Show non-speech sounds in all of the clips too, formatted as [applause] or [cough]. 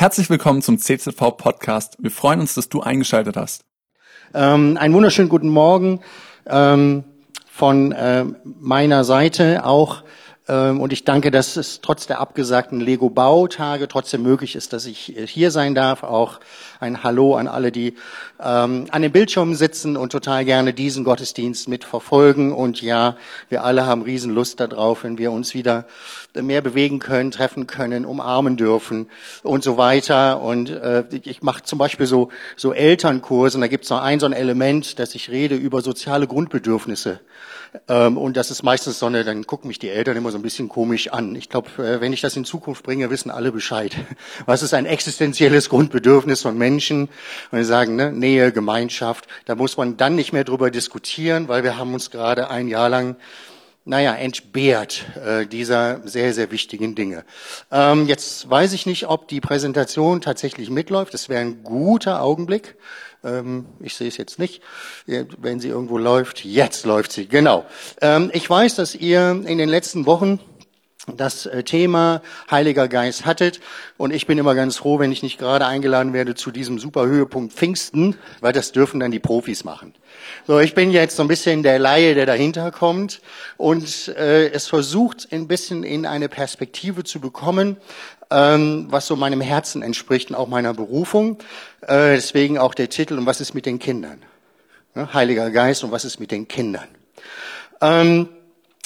Herzlich willkommen zum CZV Podcast. Wir freuen uns, dass du eingeschaltet hast. Ähm, einen wunderschönen guten Morgen ähm, von äh, meiner Seite auch und ich danke, dass es trotz der abgesagten Lego-Bautage trotzdem möglich ist, dass ich äh, hier sein darf. Auch ein Hallo an alle, die ähm, an den Bildschirmen sitzen und total gerne diesen Gottesdienst mitverfolgen. Und ja, wir alle haben Riesenlust darauf, wenn wir uns wieder mehr bewegen können, treffen können, umarmen dürfen und so weiter. Und äh, ich mache zum Beispiel so, so Elternkurse und da gibt es noch ein so ein Element, dass ich rede über soziale Grundbedürfnisse. Ähm, und das ist meistens so eine, dann gucken mich die Eltern immer so ein bisschen komisch an. Ich glaube, äh, wenn ich das in Zukunft bringe, wissen alle Bescheid. [laughs] Was ist ein existenzielles Grundbedürfnis von Menschen? Und sie sagen, ne, Nähe, Gemeinschaft, da muss man dann nicht mehr drüber diskutieren, weil wir haben uns gerade ein Jahr lang naja, entbehrt äh, dieser sehr, sehr wichtigen Dinge. Ähm, jetzt weiß ich nicht, ob die Präsentation tatsächlich mitläuft. Das wäre ein guter Augenblick. Ähm, ich sehe es jetzt nicht. Wenn sie irgendwo läuft, jetzt läuft sie. Genau. Ähm, ich weiß, dass ihr in den letzten Wochen das äh, Thema Heiliger Geist hattet. Und ich bin immer ganz froh, wenn ich nicht gerade eingeladen werde zu diesem super Höhepunkt Pfingsten, weil das dürfen dann die Profis machen. So, ich bin jetzt so ein bisschen der Laie, der dahinter kommt und äh, es versucht ein bisschen in eine Perspektive zu bekommen, was so meinem Herzen entspricht und auch meiner Berufung. Äh, deswegen auch der Titel, und was ist mit den Kindern? Heiliger Geist, und was ist mit den Kindern? Ähm,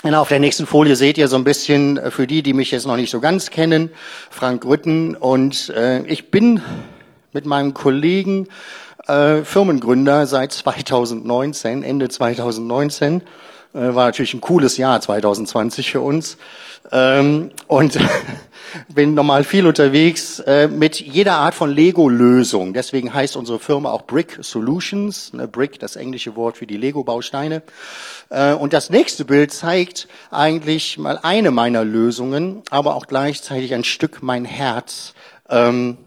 und auf der nächsten Folie seht ihr so ein bisschen, äh, für die, die mich jetzt noch nicht so ganz kennen, Frank Rütten. Und äh, ich bin mit meinem Kollegen äh, Firmengründer seit 2019, Ende 2019. Äh, war natürlich ein cooles Jahr 2020 für uns. Ähm, und [laughs] bin normal viel unterwegs äh, mit jeder Art von Lego-Lösung. Deswegen heißt unsere Firma auch Brick Solutions. Ne, Brick, das englische Wort für die Lego-Bausteine. Äh, und das nächste Bild zeigt eigentlich mal eine meiner Lösungen, aber auch gleichzeitig ein Stück mein Herz. Ähm,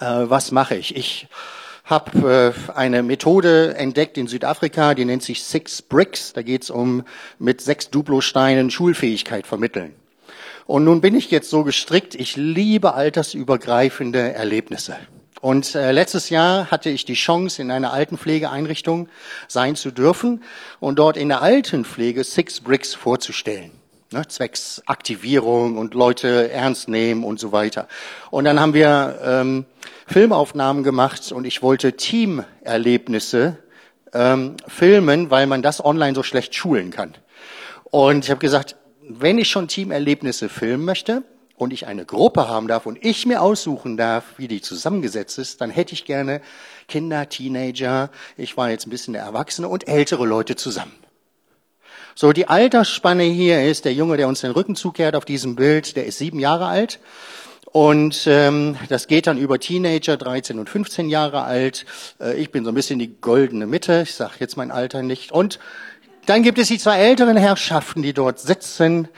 äh, was mache ich? Ich habe äh, eine Methode entdeckt in Südafrika, die nennt sich Six Bricks. Da geht es um mit sechs Duplosteinen Schulfähigkeit vermitteln. Und nun bin ich jetzt so gestrickt, ich liebe altersübergreifende Erlebnisse. Und äh, letztes Jahr hatte ich die Chance, in einer Altenpflegeeinrichtung sein zu dürfen und dort in der Altenpflege Six Bricks vorzustellen. Ne, zwecks Aktivierung und Leute ernst nehmen und so weiter. Und dann haben wir ähm, Filmaufnahmen gemacht und ich wollte Teamerlebnisse ähm, filmen, weil man das online so schlecht schulen kann. Und ich habe gesagt, wenn ich schon Teamerlebnisse filmen möchte und ich eine Gruppe haben darf und ich mir aussuchen darf, wie die zusammengesetzt ist, dann hätte ich gerne Kinder, Teenager, ich war jetzt ein bisschen der Erwachsene und ältere Leute zusammen. So, die Altersspanne hier ist der Junge, der uns den Rücken zukehrt auf diesem Bild, der ist sieben Jahre alt. Und ähm, das geht dann über Teenager, 13 und 15 Jahre alt. Äh, ich bin so ein bisschen die goldene Mitte, ich sage jetzt mein Alter nicht. Und dann gibt es die zwei älteren Herrschaften, die dort sitzen.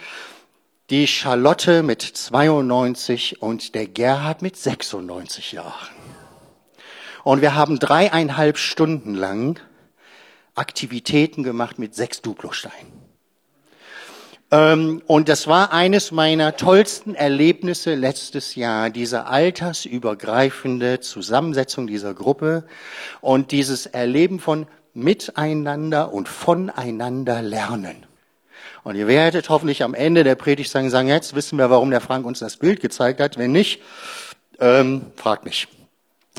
Die Charlotte mit 92 und der Gerhard mit 96 Jahren. Und wir haben dreieinhalb Stunden lang Aktivitäten gemacht mit sechs Duplosteinen. Ähm, und das war eines meiner tollsten Erlebnisse letztes Jahr, diese altersübergreifende Zusammensetzung dieser Gruppe und dieses Erleben von miteinander und voneinander lernen. Und ihr werdet hoffentlich am Ende der Predigt sagen, sagen, jetzt wissen wir, warum der Frank uns das Bild gezeigt hat. Wenn nicht, ähm, fragt mich.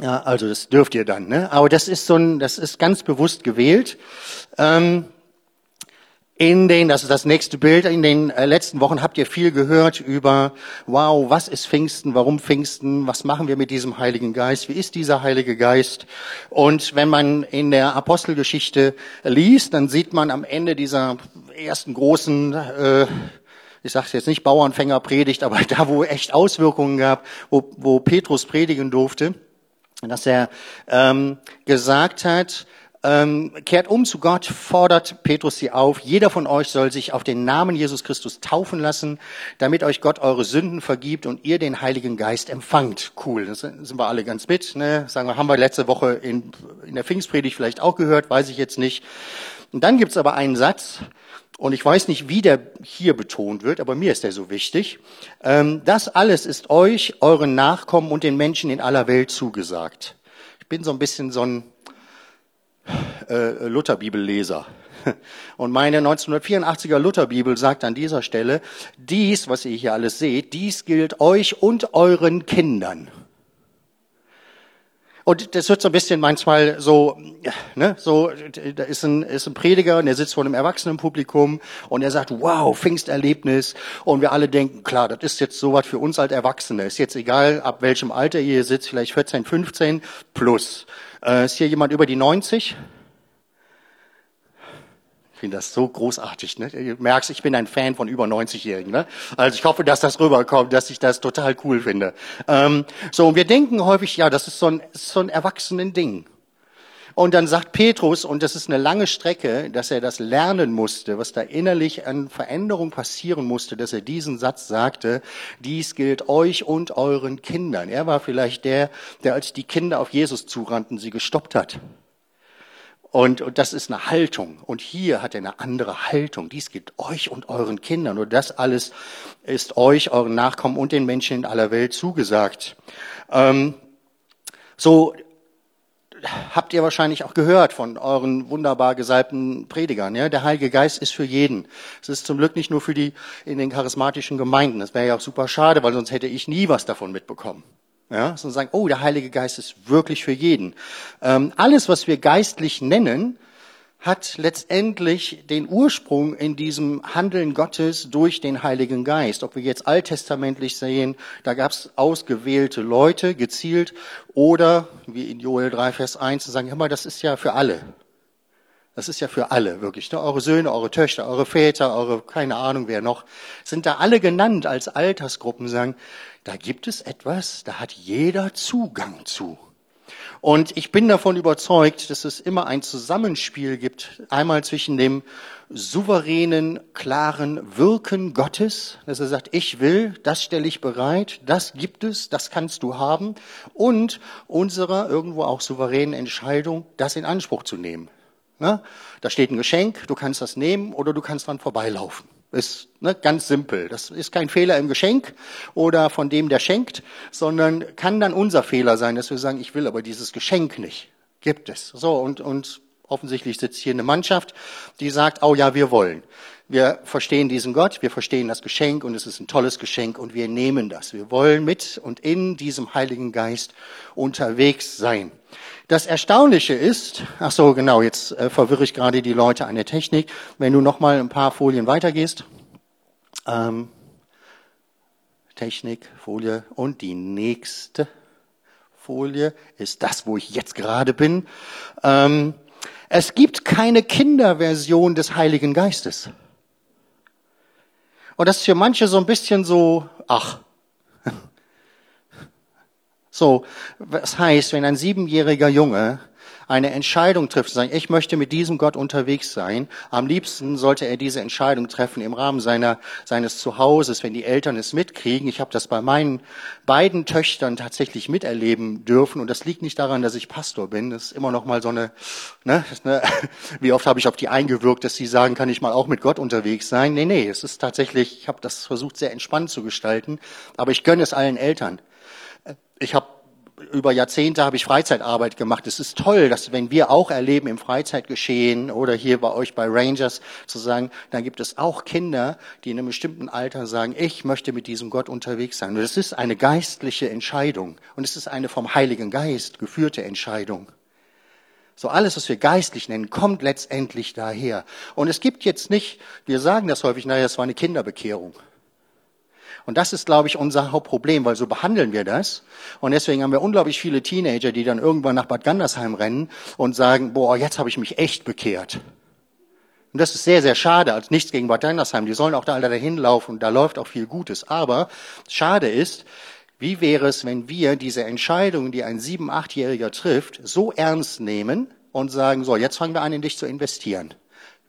Ja, also das dürft ihr dann. Ne? Aber das ist so ein, das ist ganz bewusst gewählt. Ähm, in den, das ist das nächste Bild, in den äh, letzten Wochen habt ihr viel gehört über, wow, was ist Pfingsten, warum Pfingsten, was machen wir mit diesem Heiligen Geist, wie ist dieser Heilige Geist? Und wenn man in der Apostelgeschichte liest, dann sieht man am Ende dieser ersten großen, äh, ich sage jetzt nicht Bauernfängerpredigt, aber [laughs] da, wo echt Auswirkungen gab, wo, wo Petrus predigen durfte, dass er ähm, gesagt hat, ähm, kehrt um zu Gott, fordert Petrus sie auf. Jeder von euch soll sich auf den Namen Jesus Christus taufen lassen, damit euch Gott eure Sünden vergibt und ihr den Heiligen Geist empfangt. Cool, das sind wir alle ganz mit. Ne? Sagen wir, haben wir letzte Woche in, in der Pfingstpredigt vielleicht auch gehört, weiß ich jetzt nicht. Und dann gibt's aber einen Satz, und ich weiß nicht, wie der hier betont wird, aber mir ist der so wichtig. Ähm, das alles ist euch, euren Nachkommen und den Menschen in aller Welt zugesagt. Ich bin so ein bisschen so ein äh, Lutherbibelleser. [laughs] Und meine 1984er Lutherbibel sagt an dieser Stelle, dies, was ihr hier alles seht, dies gilt euch und euren Kindern. Und das wird so ein bisschen manchmal so, ne, so, da ist ein, ist ein Prediger und der sitzt vor einem Erwachsenenpublikum und er sagt, wow, Pfingsterlebnis. Und wir alle denken, klar, das ist jetzt sowas für uns als Erwachsene. Ist jetzt egal, ab welchem Alter ihr sitzt, vielleicht 14, 15 plus. Äh, ist hier jemand über die 90? Finde das so großartig. Ne? Du merkst, ich bin ein Fan von über 90-Jährigen. Ne? Also ich hoffe, dass das rüberkommt, dass ich das total cool finde. Ähm, so, und wir denken häufig, ja, das ist so ein, ist so ein erwachsenen Ding. Und dann sagt Petrus, und das ist eine lange Strecke, dass er das lernen musste, was da innerlich an Veränderung passieren musste, dass er diesen Satz sagte, dies gilt euch und euren Kindern. Er war vielleicht der, der als die Kinder auf Jesus zurannten, sie gestoppt hat. Und, und das ist eine Haltung. Und hier hat er eine andere Haltung. Dies gibt euch und euren Kindern. Und das alles ist euch, euren Nachkommen und den Menschen in aller Welt zugesagt. Ähm, so habt ihr wahrscheinlich auch gehört von euren wunderbar gesalbten Predigern. Ja? Der Heilige Geist ist für jeden. Es ist zum Glück nicht nur für die in den charismatischen Gemeinden. Das wäre ja auch super schade, weil sonst hätte ich nie was davon mitbekommen. Ja, sondern sagen, oh, der Heilige Geist ist wirklich für jeden. Ähm, alles, was wir geistlich nennen, hat letztendlich den Ursprung in diesem Handeln Gottes durch den Heiligen Geist. Ob wir jetzt alttestamentlich sehen, da gab es ausgewählte Leute, gezielt, oder wie in Joel 3, Vers 1, zu sagen, hör mal, das ist ja für alle. Das ist ja für alle, wirklich. Ne? Eure Söhne, eure Töchter, eure Väter, eure, keine Ahnung wer noch, sind da alle genannt als Altersgruppen, sagen, da gibt es etwas, da hat jeder Zugang zu. Und ich bin davon überzeugt, dass es immer ein Zusammenspiel gibt, einmal zwischen dem souveränen, klaren Wirken Gottes, dass er sagt, ich will, das stelle ich bereit, das gibt es, das kannst du haben, und unserer irgendwo auch souveränen Entscheidung, das in Anspruch zu nehmen. Da steht ein Geschenk, du kannst das nehmen oder du kannst dran vorbeilaufen. Ist ne, ganz simpel. Das ist kein Fehler im Geschenk oder von dem, der schenkt, sondern kann dann unser Fehler sein, dass wir sagen, ich will aber dieses Geschenk nicht. Gibt es. So, und, und offensichtlich sitzt hier eine Mannschaft, die sagt, oh ja, wir wollen. Wir verstehen diesen Gott, wir verstehen das Geschenk und es ist ein tolles Geschenk und wir nehmen das. Wir wollen mit und in diesem Heiligen Geist unterwegs sein. Das Erstaunliche ist, ach so, genau, jetzt äh, verwirre ich gerade die Leute an der Technik. Wenn du noch mal ein paar Folien weitergehst, ähm, Technik, Folie und die nächste Folie ist das, wo ich jetzt gerade bin. Ähm, es gibt keine Kinderversion des Heiligen Geistes. Und das ist für manche so ein bisschen so, ach, [laughs] so, was heißt, wenn ein siebenjähriger Junge eine Entscheidung trifft, sagen, ich möchte mit diesem Gott unterwegs sein, am liebsten sollte er diese Entscheidung treffen im Rahmen seiner, seines Zuhauses, wenn die Eltern es mitkriegen. Ich habe das bei meinen beiden Töchtern tatsächlich miterleben dürfen und das liegt nicht daran, dass ich Pastor bin. Das ist immer noch mal so eine, ne, ne [laughs] wie oft habe ich auf die eingewirkt, dass sie sagen, kann ich mal auch mit Gott unterwegs sein? Nee, nee, es ist tatsächlich, ich habe das versucht sehr entspannt zu gestalten, aber ich gönne es allen Eltern ich habe über Jahrzehnte habe ich Freizeitarbeit gemacht. Es ist toll, dass wenn wir auch erleben im Freizeitgeschehen oder hier bei euch bei Rangers zu sagen, dann gibt es auch Kinder, die in einem bestimmten Alter sagen, ich möchte mit diesem Gott unterwegs sein. Und es ist eine geistliche Entscheidung und es ist eine vom Heiligen Geist geführte Entscheidung. So alles, was wir geistlich nennen, kommt letztendlich daher. Und es gibt jetzt nicht, wir sagen das häufig, naja, es war eine Kinderbekehrung. Und das ist, glaube ich, unser Hauptproblem, weil so behandeln wir das. Und deswegen haben wir unglaublich viele Teenager, die dann irgendwann nach Bad Gandersheim rennen und sagen, boah, jetzt habe ich mich echt bekehrt. Und das ist sehr, sehr schade. Also nichts gegen Bad Gandersheim. Die sollen auch da alle dahin laufen und da läuft auch viel Gutes. Aber schade ist, wie wäre es, wenn wir diese Entscheidung, die ein sieben-, achtjähriger trifft, so ernst nehmen und sagen, so, jetzt fangen wir an, in dich zu investieren.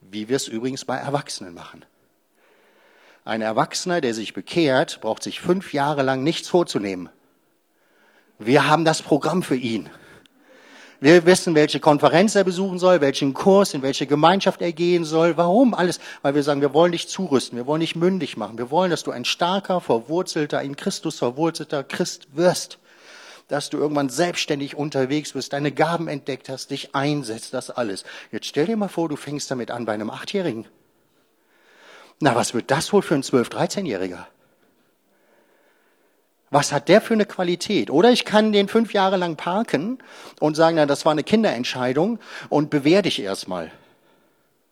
Wie wir es übrigens bei Erwachsenen machen. Ein Erwachsener, der sich bekehrt, braucht sich fünf Jahre lang nichts vorzunehmen. Wir haben das Programm für ihn. will wissen, welche Konferenz er besuchen soll, welchen Kurs, in welche Gemeinschaft er gehen soll. Warum? Alles. Weil wir sagen, wir wollen dich zurüsten, wir wollen dich mündig machen. Wir wollen, dass du ein starker, verwurzelter, in Christus verwurzelter Christ wirst. Dass du irgendwann selbstständig unterwegs bist, deine Gaben entdeckt hast, dich einsetzt, das alles. Jetzt stell dir mal vor, du fängst damit an bei einem Achtjährigen. Na, was wird das wohl für ein 12-, 13-Jähriger? Was hat der für eine Qualität? Oder ich kann den fünf Jahre lang parken und sagen, na, das war eine Kinderentscheidung und bewähr dich erstmal.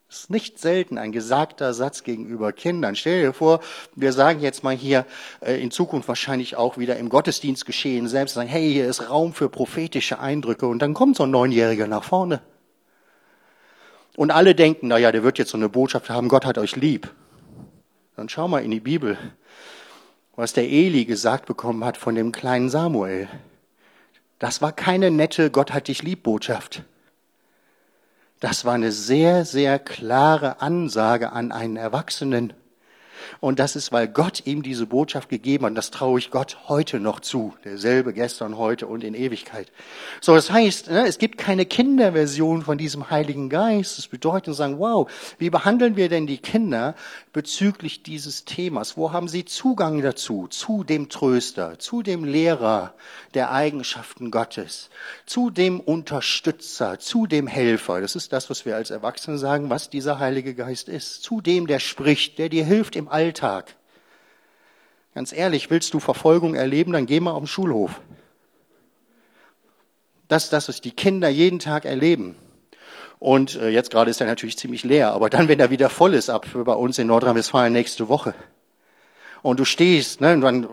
Das ist nicht selten ein gesagter Satz gegenüber Kindern. Stell dir vor, wir sagen jetzt mal hier äh, in Zukunft wahrscheinlich auch wieder im Gottesdienst geschehen, selbst sagen, hey, hier ist Raum für prophetische Eindrücke und dann kommt so ein Neunjähriger nach vorne. Und alle denken, na ja, der wird jetzt so eine Botschaft haben, Gott hat euch lieb. Dann schau mal in die Bibel was der Eli gesagt bekommen hat von dem kleinen Samuel. Das war keine nette Gott hat dich lieb Botschaft. Das war eine sehr, sehr klare Ansage an einen Erwachsenen. Und das ist, weil Gott ihm diese Botschaft gegeben hat. Das traue ich Gott heute noch zu. Derselbe gestern, heute und in Ewigkeit. So, das heißt, ne, es gibt keine Kinderversion von diesem Heiligen Geist. Das bedeutet, sagen, wow, wie behandeln wir denn die Kinder bezüglich dieses Themas? Wo haben sie Zugang dazu? Zu dem Tröster, zu dem Lehrer der Eigenschaften Gottes, zu dem Unterstützer, zu dem Helfer. Das ist das, was wir als Erwachsene sagen, was dieser Heilige Geist ist. Zu dem, der spricht, der dir hilft im Alltag. Ganz ehrlich, willst du Verfolgung erleben, dann geh mal auf den Schulhof. Das ist das, was die Kinder jeden Tag erleben. Und äh, jetzt gerade ist er natürlich ziemlich leer, aber dann, wenn er wieder voll ist, ab bei uns in Nordrhein-Westfalen nächste Woche. Und du stehst, ne, dann,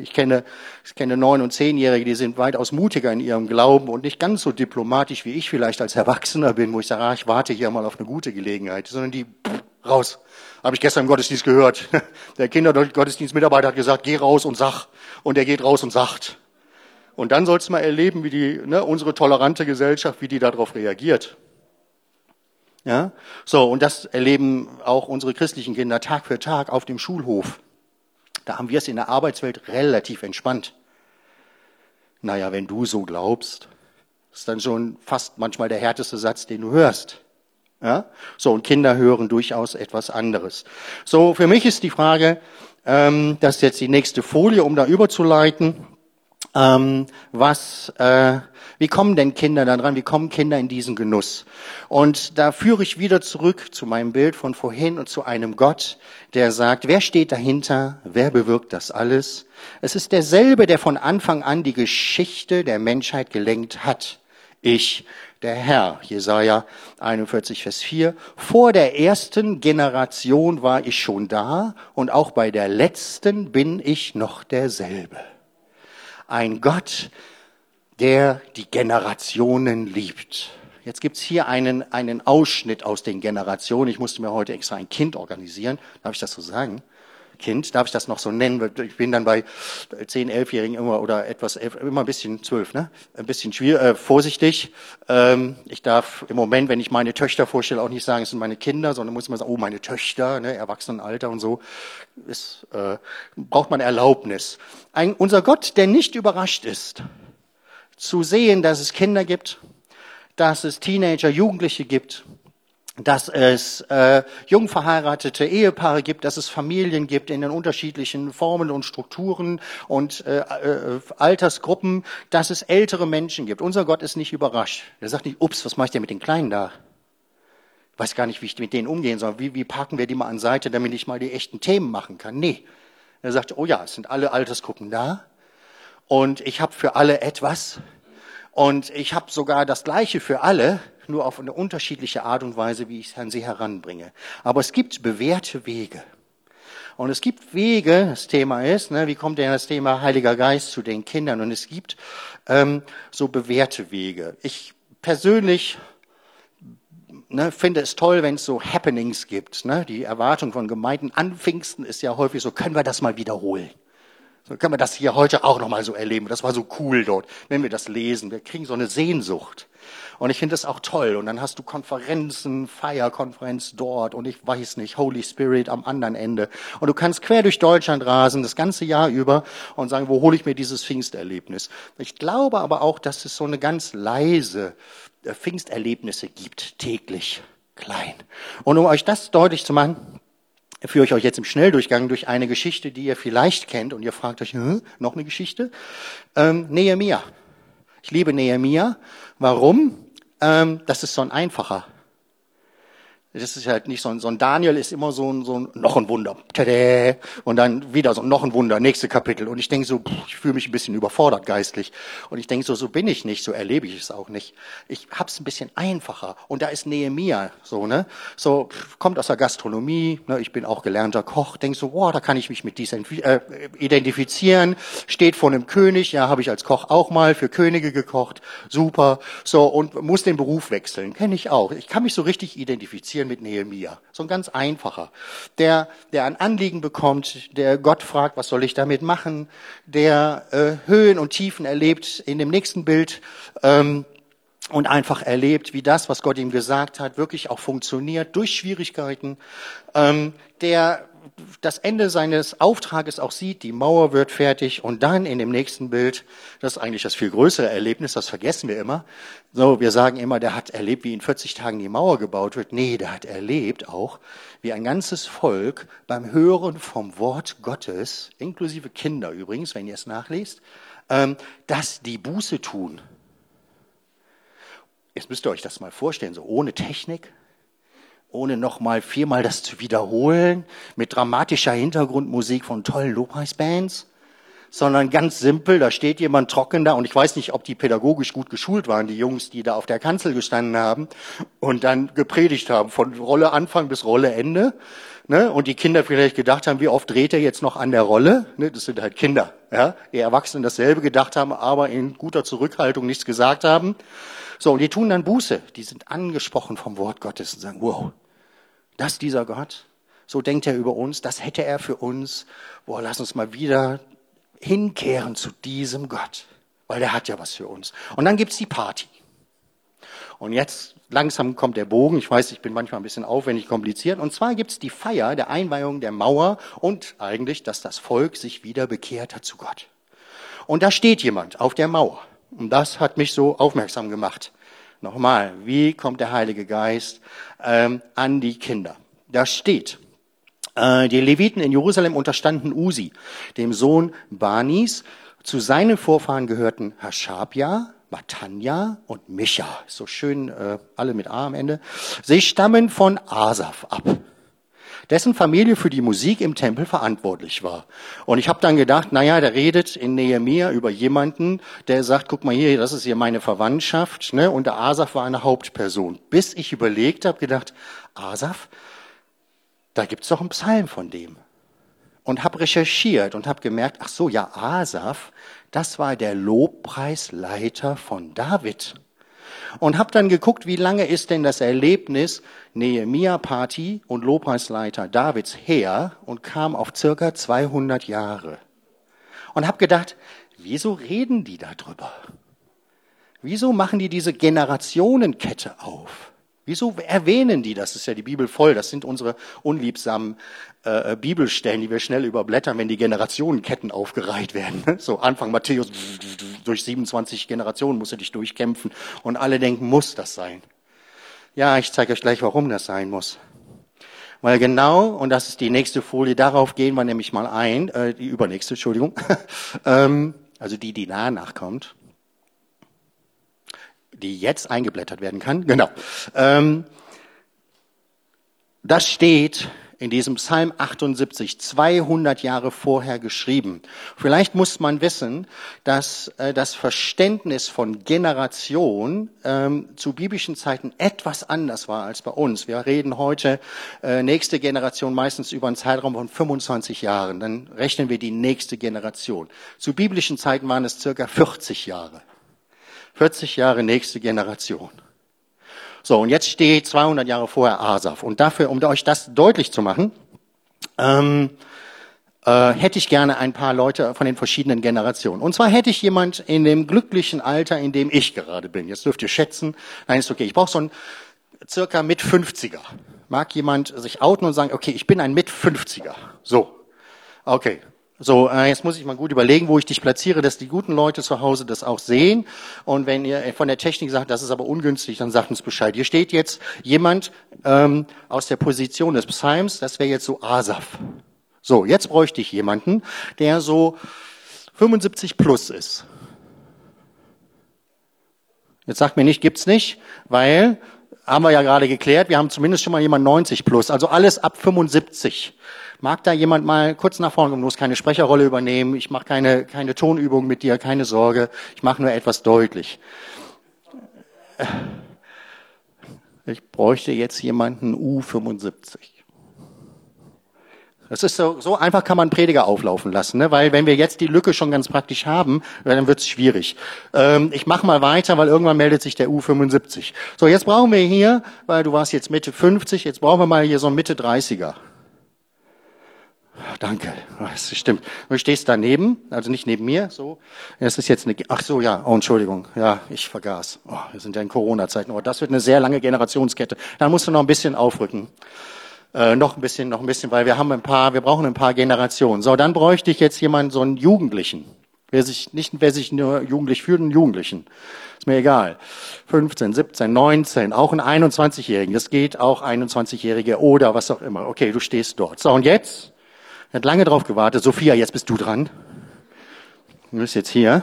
ich kenne, ich kenne neun- und zehnjährige, die sind weitaus mutiger in ihrem Glauben und nicht ganz so diplomatisch, wie ich vielleicht als Erwachsener bin, wo ich sage, ah, ich warte hier mal auf eine gute Gelegenheit, sondern die pff, raus. Habe ich gestern im Gottesdienst gehört. [laughs] Der Kindergottesdienstmitarbeiter hat gesagt, geh raus und sag. Und er geht raus und sagt. Und dann sollst du mal erleben, wie die, ne, unsere tolerante Gesellschaft, wie die darauf reagiert. Ja, so, und das erleben auch unsere christlichen Kinder Tag für Tag auf dem Schulhof. Da haben wir es in der Arbeitswelt relativ entspannt. Naja, wenn du so glaubst, ist dann schon fast manchmal der härteste Satz, den du hörst. Ja? So, und Kinder hören durchaus etwas anderes. So, für mich ist die Frage, ähm, das ist jetzt die nächste Folie, um da überzuleiten. Ähm, was, äh, wie kommen denn Kinder da dran? Wie kommen Kinder in diesen Genuss? Und da führe ich wieder zurück zu meinem Bild von vorhin und zu einem Gott, der sagt, wer steht dahinter? Wer bewirkt das alles? Es ist derselbe, der von Anfang an die Geschichte der Menschheit gelenkt hat. Ich, der Herr. Jesaja 41, Vers 4. Vor der ersten Generation war ich schon da und auch bei der letzten bin ich noch derselbe. Ein Gott, der die Generationen liebt. Jetzt gibt's hier einen, einen Ausschnitt aus den Generationen. Ich musste mir heute extra ein Kind organisieren. Darf ich das so sagen? Kind, darf ich das noch so nennen? Ich bin dann bei 10, 11-Jährigen immer oder etwas, immer ein bisschen zwölf, ne? Ein bisschen schwierig, äh, vorsichtig. Ähm, ich darf im Moment, wenn ich meine Töchter vorstelle, auch nicht sagen, es sind meine Kinder, sondern muss man sagen, oh, meine Töchter, ne? Erwachsenenalter und so. Ist, äh, braucht man Erlaubnis. Ein, unser Gott, der nicht überrascht ist, zu sehen, dass es Kinder gibt, dass es Teenager, Jugendliche gibt, dass es äh, jung verheiratete Ehepaare gibt, dass es Familien gibt in den unterschiedlichen Formen und Strukturen und äh, äh, Altersgruppen, dass es ältere Menschen gibt. Unser Gott ist nicht überrascht. Er sagt nicht, ups, was mache ich denn mit den Kleinen da? Weiß gar nicht, wie ich mit denen umgehen soll. Wie, wie parken wir die mal an Seite, damit ich mal die echten Themen machen kann? Nee. Er sagt, oh ja, es sind alle Altersgruppen da und ich habe für alle etwas und ich habe sogar das Gleiche für alle nur auf eine unterschiedliche Art und Weise, wie ich es an sie heranbringe. Aber es gibt bewährte Wege. Und es gibt Wege, das Thema ist, ne, wie kommt denn das Thema Heiliger Geist zu den Kindern? Und es gibt ähm, so bewährte Wege. Ich persönlich ne, finde es toll, wenn es so Happenings gibt. Ne? Die Erwartung von Gemeinden an Pfingsten ist ja häufig so, können wir das mal wiederholen? So können wir das hier heute auch nochmal so erleben. Das war so cool dort, wenn wir das lesen. Wir kriegen so eine Sehnsucht. Und ich finde das auch toll. Und dann hast du Konferenzen, Feierkonferenz dort und ich weiß nicht, Holy Spirit am anderen Ende. Und du kannst quer durch Deutschland rasen, das ganze Jahr über und sagen, wo hole ich mir dieses Pfingsterlebnis? Ich glaube aber auch, dass es so eine ganz leise äh, Pfingsterlebnisse gibt, täglich, klein. Und um euch das deutlich zu machen, führe ich euch jetzt im Schnelldurchgang durch eine Geschichte, die ihr vielleicht kennt und ihr fragt euch, hm, noch eine Geschichte? Ähm, Nehemia. Ich liebe Nehemia. Warum? Ähm, das ist so ein einfacher. Das ist halt nicht so ein, so ein Daniel ist immer so ein, so ein noch ein Wunder. Tada! Und dann wieder so noch ein Wunder, nächste Kapitel. Und ich denke so, pff, ich fühle mich ein bisschen überfordert geistlich. Und ich denke so, so bin ich nicht, so erlebe ich es auch nicht. Ich hab's ein bisschen einfacher. Und da ist Nehemia so, ne? So, pff, kommt aus der Gastronomie, ne? ich bin auch gelernter Koch, denk so, boah, da kann ich mich mit diesem äh, identifizieren. Steht vor einem König, ja, habe ich als Koch auch mal für Könige gekocht. Super. So, und muss den Beruf wechseln. Kenne ich auch. Ich kann mich so richtig identifizieren mit Nehemia. So ein ganz einfacher. Der, der ein Anliegen bekommt, der Gott fragt, was soll ich damit machen, der äh, Höhen und Tiefen erlebt in dem nächsten Bild. Ähm, und einfach erlebt, wie das, was Gott ihm gesagt hat, wirklich auch funktioniert durch Schwierigkeiten, ähm, der das Ende seines Auftrages auch sieht, die Mauer wird fertig und dann in dem nächsten Bild, das ist eigentlich das viel größere Erlebnis, das vergessen wir immer. So, wir sagen immer, der hat erlebt, wie in 40 Tagen die Mauer gebaut wird. Nee, der hat erlebt auch, wie ein ganzes Volk beim Hören vom Wort Gottes, inklusive Kinder übrigens, wenn ihr es nachlest, ähm, dass die Buße tun. Jetzt müsst ihr euch das mal vorstellen, so ohne Technik, ohne nochmal viermal das zu wiederholen, mit dramatischer Hintergrundmusik von tollen Lobpreisbands, sondern ganz simpel, da steht jemand trocken da und ich weiß nicht, ob die pädagogisch gut geschult waren, die Jungs, die da auf der Kanzel gestanden haben und dann gepredigt haben, von Rolle Anfang bis Rolle Ende. Ne? Und die Kinder vielleicht gedacht haben, wie oft dreht er jetzt noch an der Rolle? Ne? Das sind halt Kinder. Ja? Die Erwachsenen dasselbe gedacht haben, aber in guter Zurückhaltung nichts gesagt haben. So, und die tun dann Buße. Die sind angesprochen vom Wort Gottes und sagen, wow, das dieser Gott, so denkt er über uns, das hätte er für uns. Boah, lass uns mal wieder hinkehren zu diesem Gott, weil der hat ja was für uns. Und dann gibt's die Party. Und jetzt langsam kommt der Bogen. Ich weiß, ich bin manchmal ein bisschen aufwendig kompliziert. Und zwar gibt's die Feier der Einweihung der Mauer und eigentlich, dass das Volk sich wieder bekehrt hat zu Gott. Und da steht jemand auf der Mauer. Und das hat mich so aufmerksam gemacht. Nochmal, wie kommt der Heilige Geist ähm, an die Kinder? Da steht, äh, die Leviten in Jerusalem unterstanden Usi, dem Sohn Banis. Zu seinen Vorfahren gehörten Hashabja, Matanja und Micha. So schön, äh, alle mit A am Ende. Sie stammen von Asaf ab dessen Familie für die Musik im Tempel verantwortlich war. Und ich habe dann gedacht, naja, der redet in Nehemia über jemanden, der sagt, guck mal hier, das ist hier meine Verwandtschaft, ne? und der Asaf war eine Hauptperson. Bis ich überlegt habe, gedacht, Asaf, da gibt's doch einen Psalm von dem. Und habe recherchiert und habe gemerkt, ach so, ja, Asaf, das war der Lobpreisleiter von David und habe dann geguckt, wie lange ist denn das Erlebnis Nehemia Party und Lobpreisleiter Davids her und kam auf circa 200 Jahre. Und habe gedacht, wieso reden die da drüber? Wieso machen die diese Generationenkette auf? Wieso erwähnen die das? ist ja die Bibel voll. Das sind unsere unliebsamen äh, Bibelstellen, die wir schnell überblättern, wenn die Generationenketten aufgereiht werden. So Anfang Matthäus, durch 27 Generationen musst du dich durchkämpfen. Und alle denken, muss das sein? Ja, ich zeige euch gleich, warum das sein muss. Weil genau, und das ist die nächste Folie, darauf gehen wir nämlich mal ein, äh, die übernächste, Entschuldigung, [laughs] ähm, also die, die danach kommt die jetzt eingeblättert werden kann. [laughs] Genau. Ähm, das steht in diesem Psalm 78, 200 Jahre vorher geschrieben. Vielleicht muss man wissen, dass äh, das Verständnis von Generation ähm, zu biblischen Zeiten etwas anders war als bei uns. Wir reden heute äh, nächste Generation meistens über einen Zeitraum von 25 Jahren. Dann rechnen wir die nächste Generation. Zu biblischen Zeiten waren es circa 40 Jahre. 40 Jahre nächste Generation. So, und jetzt steht 200 Jahre vorher Asaf. Und dafür, um euch das deutlich zu machen, ähm, äh, hätte ich gerne ein paar Leute von den verschiedenen Generationen. Und zwar hätte ich jemand in dem glücklichen Alter, in dem ich gerade bin. Jetzt dürft ihr schätzen. Nein, ist okay. Ich brauche so einen circa mit 50er. Mag jemand sich outen und sagen, okay, ich bin ein mit 50er. So. Okay. So, äh, jetzt muss ich mal gut überlegen, wo ich dich platziere, dass die guten Leute zu Hause das auch sehen. Und wenn ihr von der Technik sagt, das ist aber ungünstig, dann sagt uns Bescheid. Hier steht jetzt jemand ähm, aus der Position des Psalms, das wäre jetzt so Asaf. So, jetzt bräuchte ich jemanden, der so 75 plus ist. Jetzt sagt mir nicht, gibt's nicht, weil haben wir ja gerade geklärt, wir haben zumindest schon mal jemand 90 plus, also alles ab 75. Mag da jemand mal kurz nach vorne muss keine Sprecherrolle übernehmen, ich mache keine, keine Tonübung mit dir, keine Sorge, ich mache nur etwas deutlich. Ich bräuchte jetzt jemanden U75. Das ist so, so einfach kann man Prediger auflaufen lassen, ne? weil wenn wir jetzt die Lücke schon ganz praktisch haben, dann wird es schwierig. Ähm, ich mache mal weiter, weil irgendwann meldet sich der U75. So, jetzt brauchen wir hier, weil du warst jetzt Mitte 50, jetzt brauchen wir mal hier so einen Mitte 30er. Danke, das stimmt. Du stehst daneben, also nicht neben mir, so. Das ist jetzt eine, ach so, ja, oh, Entschuldigung, ja, ich vergaß. Oh, wir sind ja in Corona-Zeiten, oh, das wird eine sehr lange Generationskette. Dann musst du noch ein bisschen aufrücken. Äh, noch ein bisschen, noch ein bisschen, weil wir haben ein paar, wir brauchen ein paar Generationen. So, dann bräuchte ich jetzt jemanden, so einen Jugendlichen. Wer sich nicht, wer sich nur jugendlich fühlt, einen Jugendlichen. Ist mir egal. 15, 17, 19, auch einen 21-Jährigen. Das geht auch 21-Jährige oder was auch immer. Okay, du stehst dort. So, und jetzt? Er hat lange drauf gewartet. Sophia, jetzt bist du dran. Du bist jetzt hier.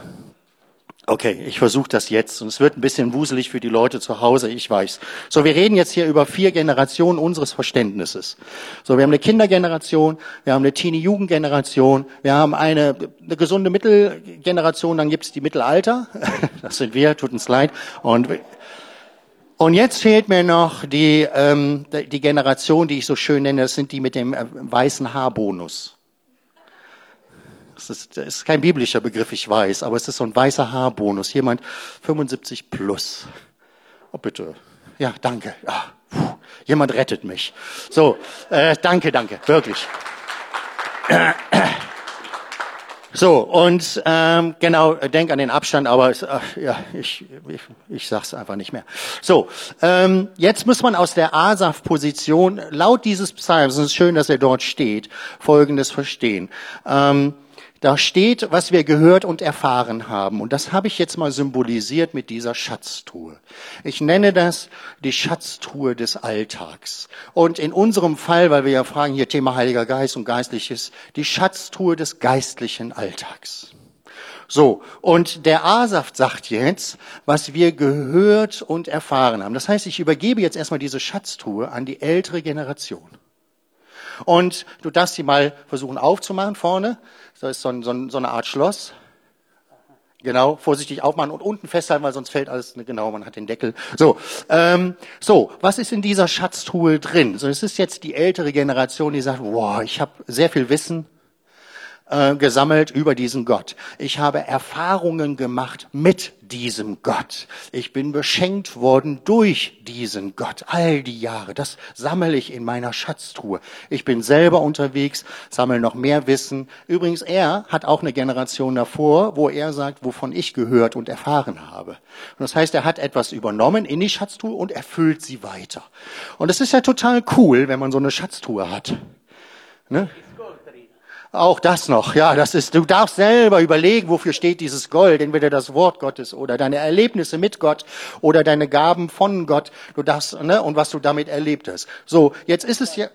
Okay, ich versuche das jetzt und es wird ein bisschen wuselig für die Leute zu Hause, ich weiß. So, wir reden jetzt hier über vier Generationen unseres Verständnisses. So, wir haben eine Kindergeneration, wir haben eine Teenie-Jugendgeneration, wir haben eine, eine gesunde Mittelgeneration, dann gibt es die Mittelalter, [laughs] das sind wir, tut uns leid. Und, und jetzt fehlt mir noch die, ähm, die Generation, die ich so schön nenne, das sind die mit dem äh, weißen Haarbonus. Das ist, das ist kein biblischer Begriff, ich weiß, aber es ist so ein weißer Haarbonus. Jemand 75 plus. Oh, bitte. Ja, danke. Ah, jemand rettet mich. So, äh, danke, danke, wirklich. So, und ähm, genau, denk an den Abstand, aber es, ach, ja, ich, ich, ich sag's einfach nicht mehr. So, ähm, jetzt muss man aus der Asaf-Position laut dieses Psalms, es ist schön, dass er dort steht, Folgendes verstehen. Ähm, da steht, was wir gehört und erfahren haben. Und das habe ich jetzt mal symbolisiert mit dieser Schatztruhe. Ich nenne das die Schatztruhe des Alltags. Und in unserem Fall, weil wir ja fragen hier Thema Heiliger Geist und Geistliches, die Schatztruhe des geistlichen Alltags. So, und der Asaf sagt jetzt, was wir gehört und erfahren haben. Das heißt, ich übergebe jetzt erstmal diese Schatztruhe an die ältere Generation. Und du darfst sie mal versuchen aufzumachen vorne. Das ist so, ein, so, ein, so eine Art Schloss. Genau, vorsichtig aufmachen und unten festhalten, weil sonst fällt alles, ne, genau, man hat den Deckel. So, ähm, so, was ist in dieser Schatztruhe drin? So, es ist jetzt die ältere Generation, die sagt, wow, ich habe sehr viel Wissen, äh, gesammelt über diesen Gott. Ich habe Erfahrungen gemacht mit diesem Gott. Ich bin beschenkt worden durch diesen Gott. All die Jahre, das sammle ich in meiner Schatztruhe. Ich bin selber unterwegs, sammle noch mehr Wissen. Übrigens, er hat auch eine Generation davor, wo er sagt, wovon ich gehört und erfahren habe. Und das heißt, er hat etwas übernommen in die Schatztruhe und erfüllt sie weiter. Und es ist ja total cool, wenn man so eine Schatztruhe hat. Ne? Auch das noch, ja, das ist, du darfst selber überlegen, wofür steht dieses Gold, entweder das Wort Gottes oder deine Erlebnisse mit Gott oder deine Gaben von Gott, du darfst, ne, und was du damit erlebt hast. So, jetzt ist es ja,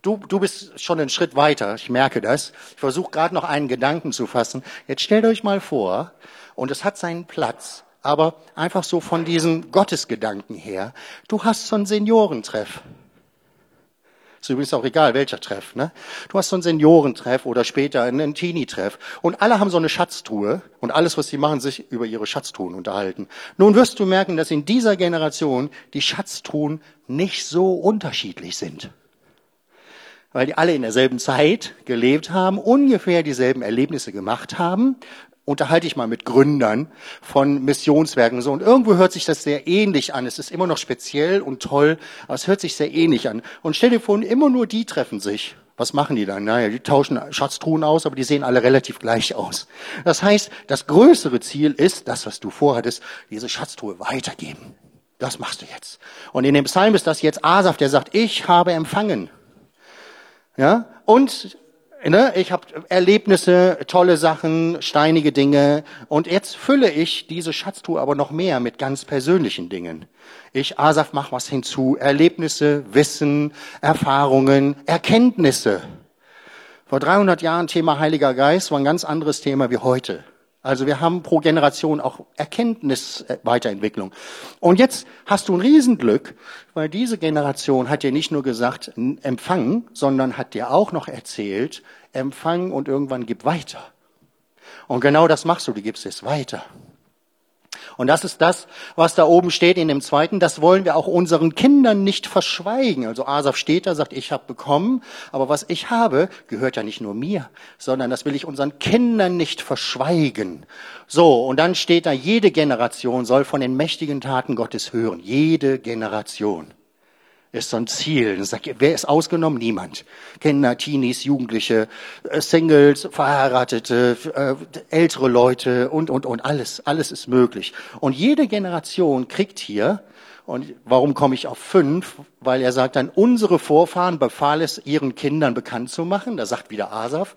du, du bist schon einen Schritt weiter, ich merke das. Ich versuche gerade noch einen Gedanken zu fassen. Jetzt stellt euch mal vor, und es hat seinen Platz, aber einfach so von diesem Gottesgedanken her, du hast so einen Seniorentreff. Ist übrigens auch egal, welcher Treff. Ne? Du hast so einen Seniorentreff oder später einen Teenie-Treff. Und alle haben so eine Schatztruhe. Und alles, was sie machen, sich über ihre Schatztruhen unterhalten. Nun wirst du merken, dass in dieser Generation die Schatztruhen nicht so unterschiedlich sind. Weil die alle in derselben Zeit gelebt haben, ungefähr dieselben Erlebnisse gemacht haben, unterhalte ich mal mit Gründern von Missionswerken so und irgendwo hört sich das sehr ähnlich an. Es ist immer noch speziell und toll, aber es hört sich sehr ähnlich an. Und stell dir vor, immer nur die treffen sich Was machen die dann? Naja, die tauschen Schatztruhen aus, aber die sehen alle relativ gleich aus. Das heißt, das größere Ziel ist, das, was du vorhattest, diese Schatztruhe weitergeben. Das machst du jetzt. Und in dem Psalm ist das jetzt Asaf, der sagt, ich habe empfangen. Ja? Und Ne? Ich habe Erlebnisse, tolle Sachen, steinige Dinge. Und jetzt fülle ich diese Schatztruhe aber noch mehr mit ganz persönlichen Dingen. Ich, Asaf, mach was hinzu. Erlebnisse, Wissen, Erfahrungen, Erkenntnisse. Vor 300 Jahren Thema Heiliger Geist war ein ganz anderes Thema wie heute. Also wir haben pro Generation auch Erkenntnisweiterentwicklung. Und jetzt hast du ein Riesenglück, weil diese Generation hat dir nicht nur gesagt, empfangen, sondern hat dir auch noch erzählt, empfangen und irgendwann gib weiter. Und genau das machst du, du gibst es weiter. Und das ist das, was da oben steht in dem zweiten. Das wollen wir auch unseren Kindern nicht verschweigen. Also Asaf steht da, sagt, ich habe bekommen, aber was ich habe, gehört ja nicht nur mir, sondern das will ich unseren Kindern nicht verschweigen. So, und dann steht da, jede Generation soll von den mächtigen Taten Gottes hören. Jede Generation ist so ein Ziel. Wer ist ausgenommen? Niemand. Kinder, Teenies, Jugendliche, äh, Singles, Verheiratete, äh, ältere Leute und, und, und. Alles, alles ist möglich. Und jede Generation kriegt hier, und warum komme ich auf fünf? Weil er sagt dann, unsere Vorfahren befahl es ihren Kindern bekannt zu machen. Da sagt wieder Asaf,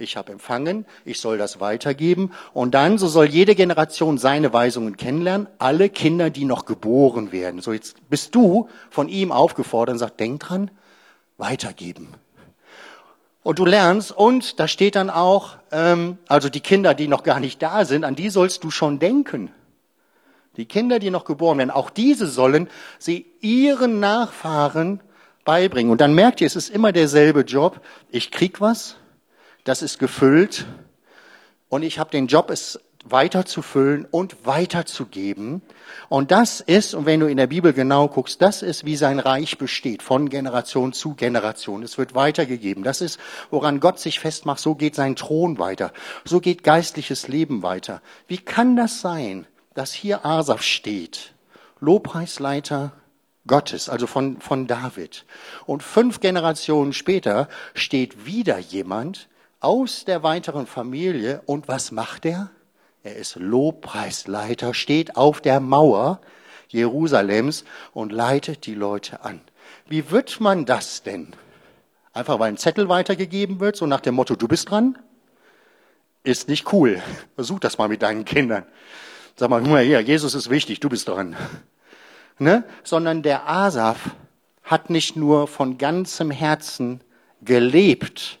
ich habe empfangen, ich soll das weitergeben. Und dann, so soll jede Generation seine Weisungen kennenlernen, alle Kinder, die noch geboren werden. So jetzt bist du von ihm aufgefordert und sagt, denk dran, weitergeben. Und du lernst, und da steht dann auch, ähm, also die Kinder, die noch gar nicht da sind, an die sollst du schon denken. Die Kinder, die noch geboren werden, auch diese sollen sie ihren Nachfahren beibringen. Und dann merkt ihr, es ist immer derselbe Job. Ich krieg was, das ist gefüllt und ich habe den Job, es weiter zu füllen und weiterzugeben. Und das ist, und wenn du in der Bibel genau guckst, das ist, wie sein Reich besteht, von Generation zu Generation. Es wird weitergegeben. Das ist, woran Gott sich festmacht, so geht sein Thron weiter. So geht geistliches Leben weiter. Wie kann das sein, dass hier Asaf steht? Lobpreisleiter Gottes, also von, von David. Und fünf Generationen später steht wieder jemand, aus der weiteren Familie. Und was macht er? Er ist Lobpreisleiter, steht auf der Mauer Jerusalems und leitet die Leute an. Wie wird man das denn? Einfach weil ein Zettel weitergegeben wird, so nach dem Motto, du bist dran? Ist nicht cool. Versuch das mal mit deinen Kindern. Sag mal, guck mal hier, Jesus ist wichtig, du bist dran. Ne? Sondern der Asaf hat nicht nur von ganzem Herzen gelebt,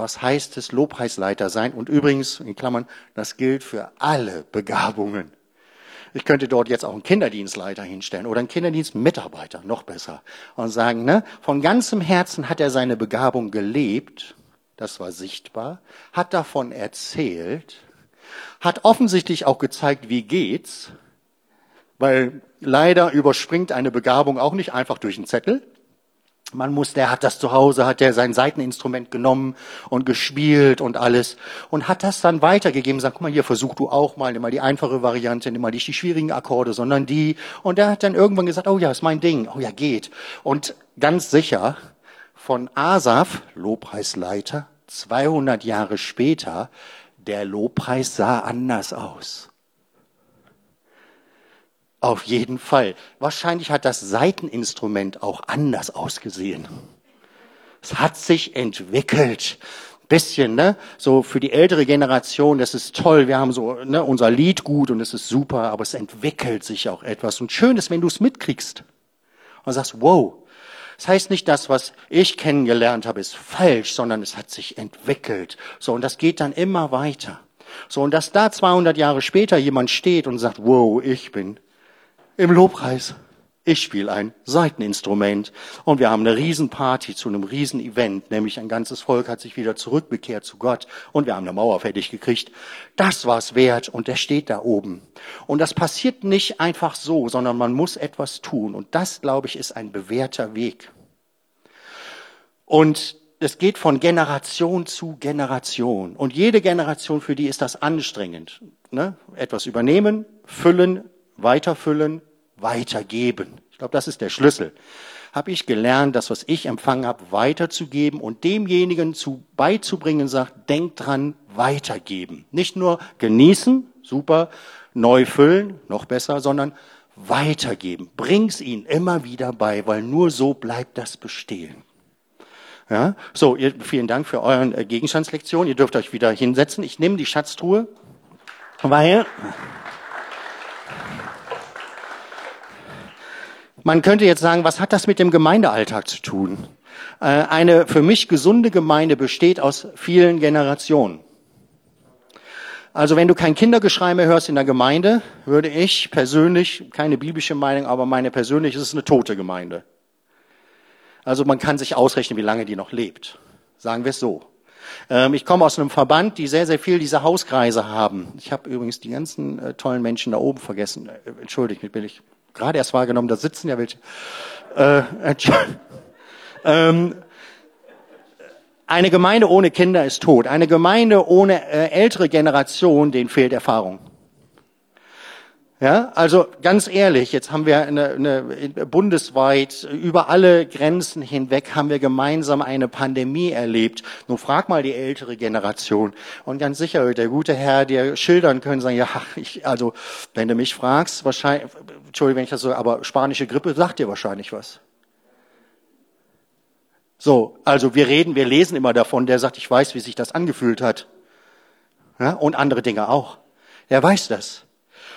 was heißt es, Lobpreisleiter sein? Und übrigens, in Klammern, das gilt für alle Begabungen. Ich könnte dort jetzt auch einen Kinderdienstleiter hinstellen oder einen Kinderdienstmitarbeiter, noch besser, und sagen, ne, von ganzem Herzen hat er seine Begabung gelebt, das war sichtbar, hat davon erzählt, hat offensichtlich auch gezeigt, wie geht's, weil leider überspringt eine Begabung auch nicht einfach durch einen Zettel, man muss, der hat das zu Hause, hat der sein Seiteninstrument genommen und gespielt und alles und hat das dann weitergegeben, sagt, guck mal hier, versuch du auch mal, nimm mal die einfache Variante, nimm mal nicht die schwierigen Akkorde, sondern die. Und der hat dann irgendwann gesagt, oh ja, ist mein Ding, oh ja, geht. Und ganz sicher, von Asaf, Lobpreisleiter, 200 Jahre später, der Lobpreis sah anders aus. Auf jeden Fall. Wahrscheinlich hat das Seiteninstrument auch anders ausgesehen. Es hat sich entwickelt. Bisschen, ne? So für die ältere Generation, das ist toll, wir haben so ne, unser Lied gut und es ist super, aber es entwickelt sich auch etwas. Und schön ist, wenn du es mitkriegst und sagst, wow, das heißt nicht, das, was ich kennengelernt habe, ist falsch, sondern es hat sich entwickelt. So, und das geht dann immer weiter. So, und dass da 200 Jahre später jemand steht und sagt, wow, ich bin im Lobpreis. Ich spiele ein Seiteninstrument und wir haben eine Riesenparty zu einem Riesenevent, nämlich ein ganzes Volk hat sich wieder zurückbekehrt zu Gott und wir haben eine Mauer fertig gekriegt. Das war's wert und der steht da oben. Und das passiert nicht einfach so, sondern man muss etwas tun und das, glaube ich, ist ein bewährter Weg. Und es geht von Generation zu Generation und jede Generation für die ist das anstrengend. Ne? Etwas übernehmen, füllen, weiterfüllen, weitergeben. Ich glaube, das ist der Schlüssel. habe ich gelernt, das, was ich empfangen habe, weiterzugeben und demjenigen zu beizubringen, sagt, denk dran, weitergeben. Nicht nur genießen, super, neu füllen, noch besser, sondern weitergeben. Bring's ihnen immer wieder bei, weil nur so bleibt das bestehen. Ja, so, ihr, vielen Dank für euren äh, Gegenstandslektion. Ihr dürft euch wieder hinsetzen. Ich nehme die Schatztruhe, weil man könnte jetzt sagen, was hat das mit dem Gemeindealltag zu tun? Äh, eine für mich gesunde Gemeinde besteht aus vielen Generationen. Also wenn du kein Kindergeschrei mehr hörst in der Gemeinde, würde ich persönlich, keine biblische Meinung, aber meine persönliche, ist es eine tote Gemeinde. Also man kann sich ausrechnen, wie lange die noch lebt. Sagen wir es so. Ähm, ich komme aus einem Verband, die sehr, sehr viel diese Hauskreise haben. Ich habe übrigens die ganzen äh, tollen Menschen da oben vergessen. Äh, entschuldigt mich, bin ich gerade erst wahrgenommen, da sitzen ja welche. Äh, ähm, eine Gemeinde ohne Kinder ist tot. Eine Gemeinde ohne äh, ältere Generation, denen fehlt Erfahrung. Ja, also ganz ehrlich, jetzt haben wir eine, eine, bundesweit über alle Grenzen hinweg haben wir gemeinsam eine Pandemie erlebt. Nun frag mal die ältere Generation und ganz sicher wird der gute Herr dir schildern können, sagen ja, ich, also wenn du mich fragst, wahrscheinlich, Entschuldigung, wenn ich das so, aber spanische Grippe sagt dir wahrscheinlich was. So, also wir reden, wir lesen immer davon, der sagt, ich weiß, wie sich das angefühlt hat. Ja, und andere Dinge auch. Er weiß das.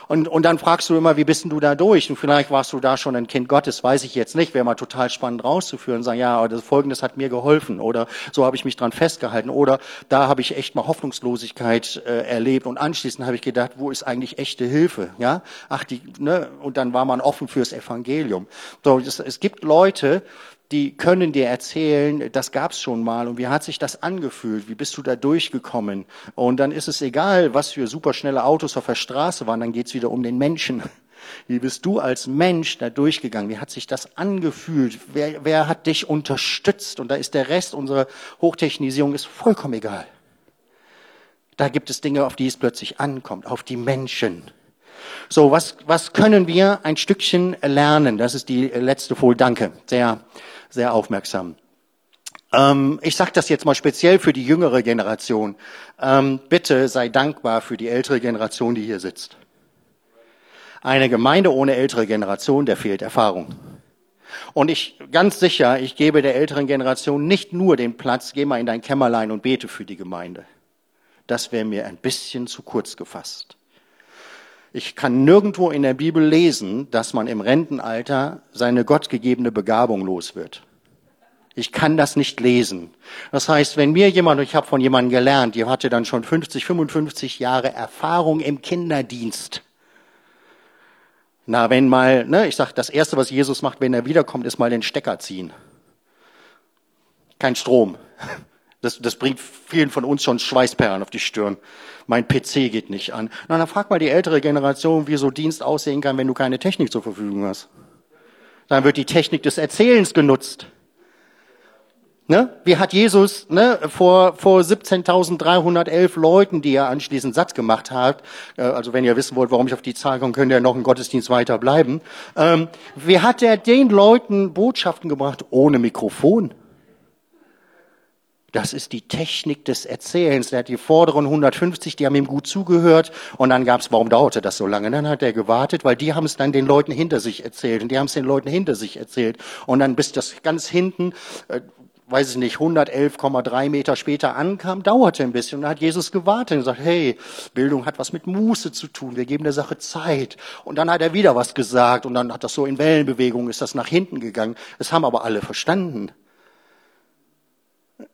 Und, und dann fragst du immer, wie bist denn du da durch? Und vielleicht warst du da schon ein Kind Gottes, weiß ich jetzt nicht. Wäre mal total spannend rauszuführen. Sagen, ja, das Folgendes hat mir geholfen. Oder so habe ich mich dran festgehalten. Oder da habe ich echt mal Hoffnungslosigkeit äh, erlebt. Und anschließend habe ich gedacht, wo ist eigentlich echte Hilfe? Ja, ach, die, ne? Und dann war man offen fürs Evangelium. So, es, es gibt Leute, die können dir erzählen, das gab's schon mal und wie hat sich das angefühlt? Wie bist du da durchgekommen? Und dann ist es egal, was für superschnelle Autos auf der Straße waren, dann geht's wieder um den Menschen. [laughs] Wie bist du als Mensch da durchgegangen? Wie hat sich das angefühlt? Wer, wer hat dich unterstützt? Und da ist der Rest unserer Hochtechnisierung ist vollkommen egal. Da gibt es Dinge, auf die es plötzlich ankommt, auf die Menschen. So, was, was können wir ein Stückchen lernen? Das ist die letzte Folie. Danke. Sehr, sehr aufmerksam. Ähm, ich sage das jetzt mal speziell für die jüngere Generation. Ähm, bitte sei dankbar für die ältere Generation, die hier sitzt. Eine Gemeinde ohne ältere Generation, der fehlt Erfahrung. Und ich, ganz sicher, ich gebe der älteren Generation nicht nur den Platz, geh mal in dein Kämmerlein und bete für die Gemeinde. Das wäre mir ein bisschen zu kurz gefasst. Ich kann nirgendwo in der Bibel lesen, dass man im Rentenalter seine gottgegebene Begabung los wird. Ich kann das nicht lesen. Das heißt, wenn mir jemand, ich habe von jemandem gelernt, die hatte dann schon 50, 55 Jahre Erfahrung im Kinderdienst. Na, wenn mal, ne, ich sag, das erste, was Jesus macht, wenn er wiederkommt, ist mal den Stecker ziehen. Kein Strom. [laughs] Das, das bringt vielen von uns schon Schweißperlen auf die Stirn. Mein PC geht nicht an. Na, dann frag mal die ältere Generation, wie so Dienst aussehen kann, wenn du keine Technik zur Verfügung hast. Dann wird die Technik des Erzählens genutzt. Ne? Wie hat Jesus ne, vor, vor 17.311 Leuten, die er anschließend Satz gemacht hat, äh, also wenn ihr wissen wollt, warum ich auf die Zahl komme, könnt ihr noch im Gottesdienst weiter bleiben. Ähm, wie hat er den Leuten Botschaften gebracht ohne Mikrofon? Das ist die Technik des Erzählens. Er hat die vorderen 150, die haben ihm gut zugehört. Und dann gab's, warum dauerte das so lange? Dann hat er gewartet, weil die haben es dann den Leuten hinter sich erzählt. Und die haben es den Leuten hinter sich erzählt. Und dann bis das ganz hinten, äh, weiß ich nicht, 111,3 Meter später ankam, dauerte ein bisschen. Und dann hat Jesus gewartet und gesagt, hey, Bildung hat was mit Muße zu tun. Wir geben der Sache Zeit. Und dann hat er wieder was gesagt. Und dann hat das so in Wellenbewegung, ist das nach hinten gegangen. Das haben aber alle verstanden.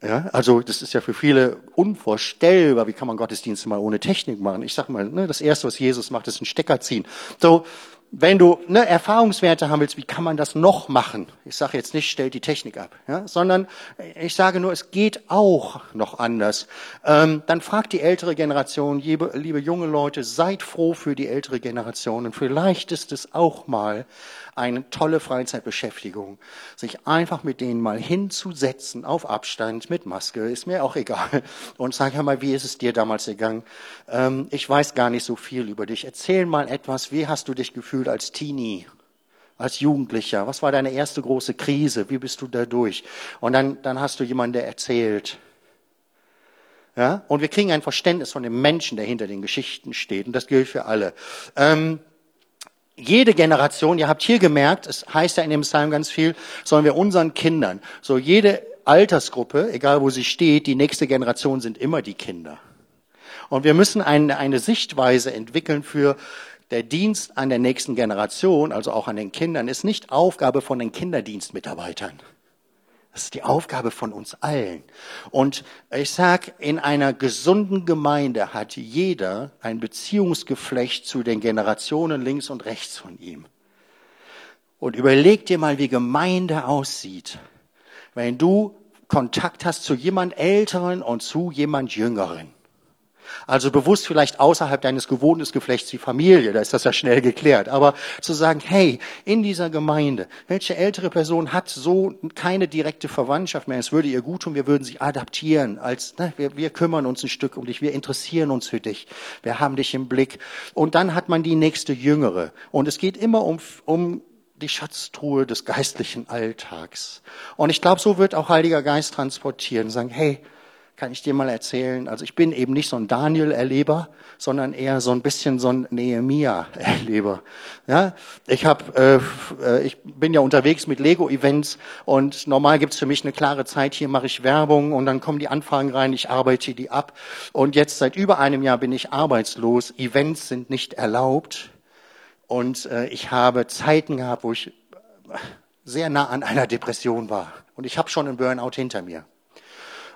Ja, also das ist ja für viele unvorstellbar. Wie kann man Gottesdienste mal ohne Technik machen? Ich sag mal, ne, das erste, was Jesus macht, ist ein Stecker ziehen. So, wenn du ne, Erfahrungswerte haben willst, wie kann man das noch machen? Ich sage jetzt nicht, stellt die Technik ab, ja, sondern ich sage nur, es geht auch noch anders. Ähm, dann fragt die ältere Generation, liebe, liebe junge Leute, seid froh für die ältere Generation und vielleicht ist es auch mal eine tolle Freizeitbeschäftigung, sich einfach mit denen mal hinzusetzen, auf Abstand, mit Maske, ist mir auch egal. Und sag ja mal, wie ist es dir damals gegangen? Ähm, ich weiß gar nicht so viel über dich. Erzähl mal etwas, wie hast du dich gefühlt als Teenie? als Jugendlicher? Was war deine erste große Krise? Wie bist du da durch? Und dann, dann hast du jemanden, der erzählt. Ja? Und wir kriegen ein Verständnis von dem Menschen, der hinter den Geschichten steht. Und das gilt für alle. Ähm, jede Generation, ihr habt hier gemerkt, es heißt ja in dem Psalm ganz viel, sollen wir unseren Kindern, so jede Altersgruppe, egal wo sie steht, die nächste Generation sind immer die Kinder. Und wir müssen eine, eine Sichtweise entwickeln für der Dienst an der nächsten Generation, also auch an den Kindern, ist nicht Aufgabe von den Kinderdienstmitarbeitern. Das ist die Aufgabe von uns allen. Und ich sag, in einer gesunden Gemeinde hat jeder ein Beziehungsgeflecht zu den Generationen links und rechts von ihm. Und überleg dir mal, wie Gemeinde aussieht, wenn du Kontakt hast zu jemand Älteren und zu jemand Jüngeren. Also bewusst vielleicht außerhalb deines gewohnten Geflechts die Familie, da ist das ja schnell geklärt. Aber zu sagen, hey, in dieser Gemeinde, welche ältere Person hat so keine direkte Verwandtschaft mehr? Es würde ihr gut tun, wir würden sie adaptieren. Als ne, wir, wir kümmern uns ein Stück um dich, wir interessieren uns für dich, wir haben dich im Blick. Und dann hat man die nächste Jüngere. Und es geht immer um, um die Schatztruhe des geistlichen Alltags. Und ich glaube, so wird auch Heiliger Geist transportieren, sagen, hey, kann ich dir mal erzählen. Also ich bin eben nicht so ein Daniel-Erleber, sondern eher so ein bisschen so ein Nehemia-Erleber. Ja, ich habe, äh, äh, ich bin ja unterwegs mit Lego-Events und normal gibt's für mich eine klare Zeit. Hier mache ich Werbung und dann kommen die Anfragen rein, ich arbeite die ab. Und jetzt seit über einem Jahr bin ich arbeitslos. Events sind nicht erlaubt und äh, ich habe Zeiten gehabt, wo ich sehr nah an einer Depression war. Und ich habe schon einen Burnout hinter mir.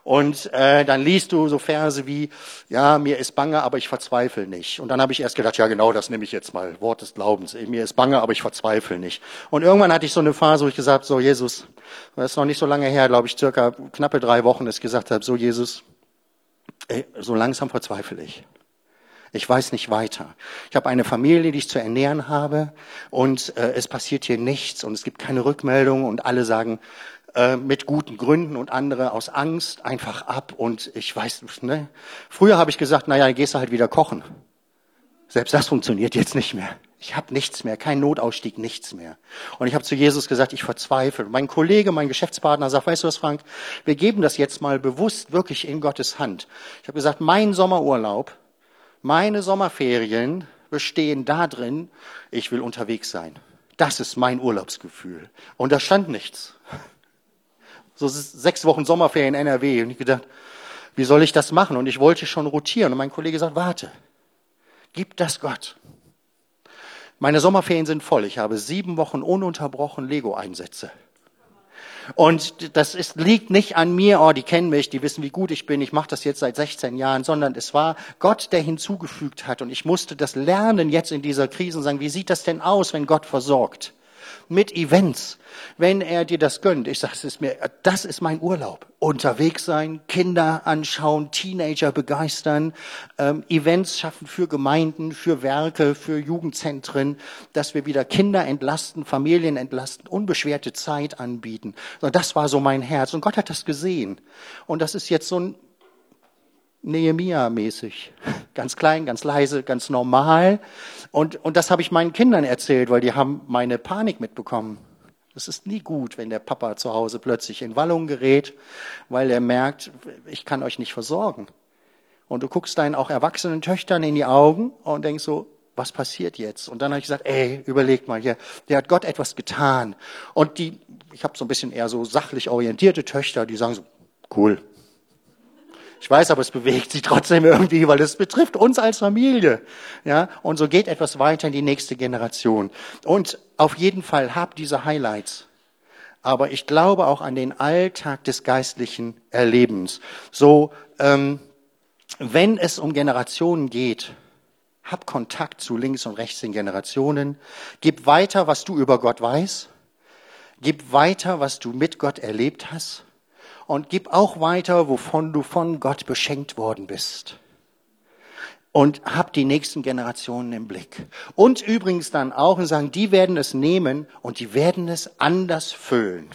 Und äh, dann liest du so Verse wie, ja, mir ist bange, aber ich verzweifle nicht. Und dann habe ich erst gedacht, ja genau, das nehme ich jetzt mal, Wort des Glaubens. Mir ist bange, aber ich verzweifle nicht. Und irgendwann hatte ich so eine Phase, wo ich gesagt so Jesus, das ist noch nicht so lange her, glaube ich, circa knappe drei Wochen, dass ich gesagt habe, so Jesus, ey, so langsam verzweifle ich. Ich weiß nicht weiter. Ich habe eine Familie, die ich zu ernähren habe und äh, es passiert hier nichts und es gibt keine Rückmeldung und alle sagen, äh, mit guten Gründen und andere aus Angst einfach ab. Und ich weiß, ne? Früher habe ich gesagt, naja, gehst du halt wieder kochen. Selbst das funktioniert jetzt nicht mehr. Ich habe nichts mehr, kein Notausstieg, nichts mehr. Und ich habe zu Jesus gesagt, ich verzweifle. Mein Kollege, mein Geschäftspartner sagt, weißt du was, Frank, wir geben das jetzt mal bewusst wirklich in Gottes Hand. Ich habe gesagt, mein Sommerurlaub, meine Sommerferien bestehen darin, ich will unterwegs sein. Das ist mein Urlaubsgefühl. Und da stand nichts so sechs Wochen Sommerferien in NRW. Und ich gedacht, wie soll ich das machen? Und ich wollte schon rotieren. Und mein Kollege sagt, warte, gib das Gott. Meine Sommerferien sind voll. Ich habe sieben Wochen ununterbrochen Lego-Einsätze. Und das ist, liegt nicht an mir, oh, die kennen mich, die wissen, wie gut ich bin, ich mache das jetzt seit 16 Jahren, sondern es war Gott, der hinzugefügt hat. Und ich musste das lernen jetzt in dieser Krise und sagen, wie sieht das denn aus, wenn Gott versorgt? Mit Events, wenn er dir das gönnt. Ich sage, es mir, das ist mein Urlaub. Unterwegs sein, Kinder anschauen, Teenager begeistern, ähm, Events schaffen für Gemeinden, für Werke, für Jugendzentren, dass wir wieder Kinder entlasten, Familien entlasten, unbeschwerte Zeit anbieten. So, das war so mein Herz. Und Gott hat das gesehen. Und das ist jetzt so ein Nehemia-mäßig. Ganz klein, ganz leise, ganz normal. Und, und das habe ich meinen Kindern erzählt, weil die haben meine Panik mitbekommen. Es ist nie gut, wenn der Papa zu Hause plötzlich in Wallung gerät, weil er merkt, ich kann euch nicht versorgen. Und du guckst deinen auch erwachsenen Töchtern in die Augen und denkst so, was passiert jetzt? Und dann habe ich gesagt, ey, überlegt mal hier, der hat Gott etwas getan. Und die, ich habe so ein bisschen eher so sachlich orientierte Töchter, die sagen so, cool, ich weiß aber, es bewegt sie trotzdem irgendwie, weil es betrifft uns als Familie. Ja, und so geht etwas weiter in die nächste Generation. Und auf jeden Fall habt diese Highlights. Aber ich glaube auch an den Alltag des geistlichen Erlebens. So, ähm, wenn es um Generationen geht, hab Kontakt zu links und rechts den Generationen. Gib weiter, was du über Gott weißt. Gib weiter, was du mit Gott erlebt hast und gib auch weiter, wovon du von Gott beschenkt worden bist. Und hab die nächsten Generationen im Blick. Und übrigens dann auch und sagen, die werden es nehmen und die werden es anders füllen.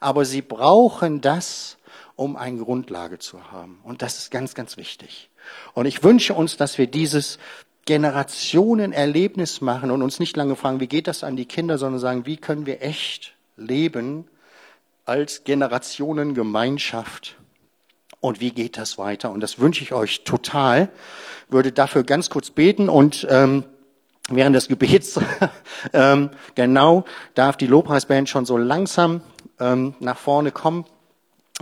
Aber sie brauchen das, um eine Grundlage zu haben. Und das ist ganz, ganz wichtig. Und ich wünsche uns, dass wir dieses Generationenerlebnis machen und uns nicht lange fragen, wie geht das an die Kinder, sondern sagen, wie können wir echt leben als Generationengemeinschaft und wie geht das weiter? Und das wünsche ich euch total. Würde dafür ganz kurz beten und ähm, während des Gebets [laughs] ähm, genau darf die Lobpreisband schon so langsam ähm, nach vorne kommen,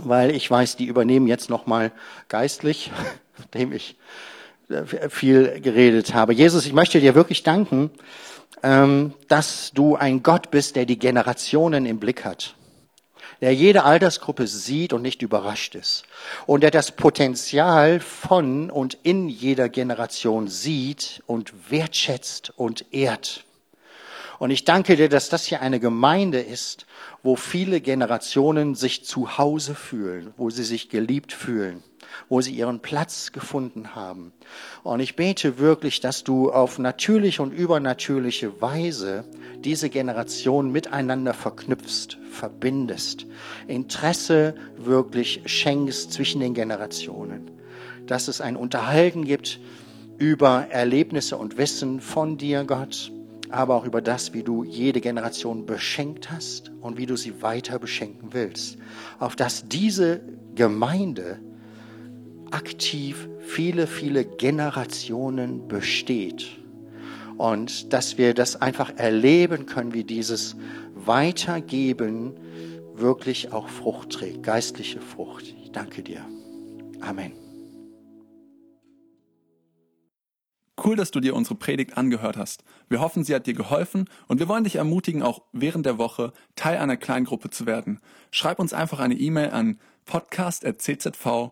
weil ich weiß, die übernehmen jetzt noch mal geistlich, [laughs] dem ich äh, viel geredet habe. Jesus, ich möchte dir wirklich danken, ähm, dass du ein Gott bist, der die Generationen im Blick hat der jede Altersgruppe sieht und nicht überrascht ist und der das Potenzial von und in jeder Generation sieht und wertschätzt und ehrt. Und ich danke dir, dass das hier eine Gemeinde ist, wo viele Generationen sich zu Hause fühlen, wo sie sich geliebt fühlen wo sie ihren Platz gefunden haben. Und ich bete wirklich, dass du auf natürliche und übernatürliche Weise diese Generation miteinander verknüpfst, verbindest, Interesse wirklich schenkst zwischen den Generationen, dass es ein Unterhalten gibt über Erlebnisse und Wissen von dir, Gott, aber auch über das, wie du jede Generation beschenkt hast und wie du sie weiter beschenken willst. Auf dass diese Gemeinde aktiv viele, viele Generationen besteht. Und dass wir das einfach erleben können, wie dieses Weitergeben wirklich auch Frucht trägt, geistliche Frucht. Ich danke dir. Amen. Cool, dass du dir unsere Predigt angehört hast. Wir hoffen, sie hat dir geholfen und wir wollen dich ermutigen, auch während der Woche Teil einer Kleingruppe zu werden. Schreib uns einfach eine E-Mail an podcast.czv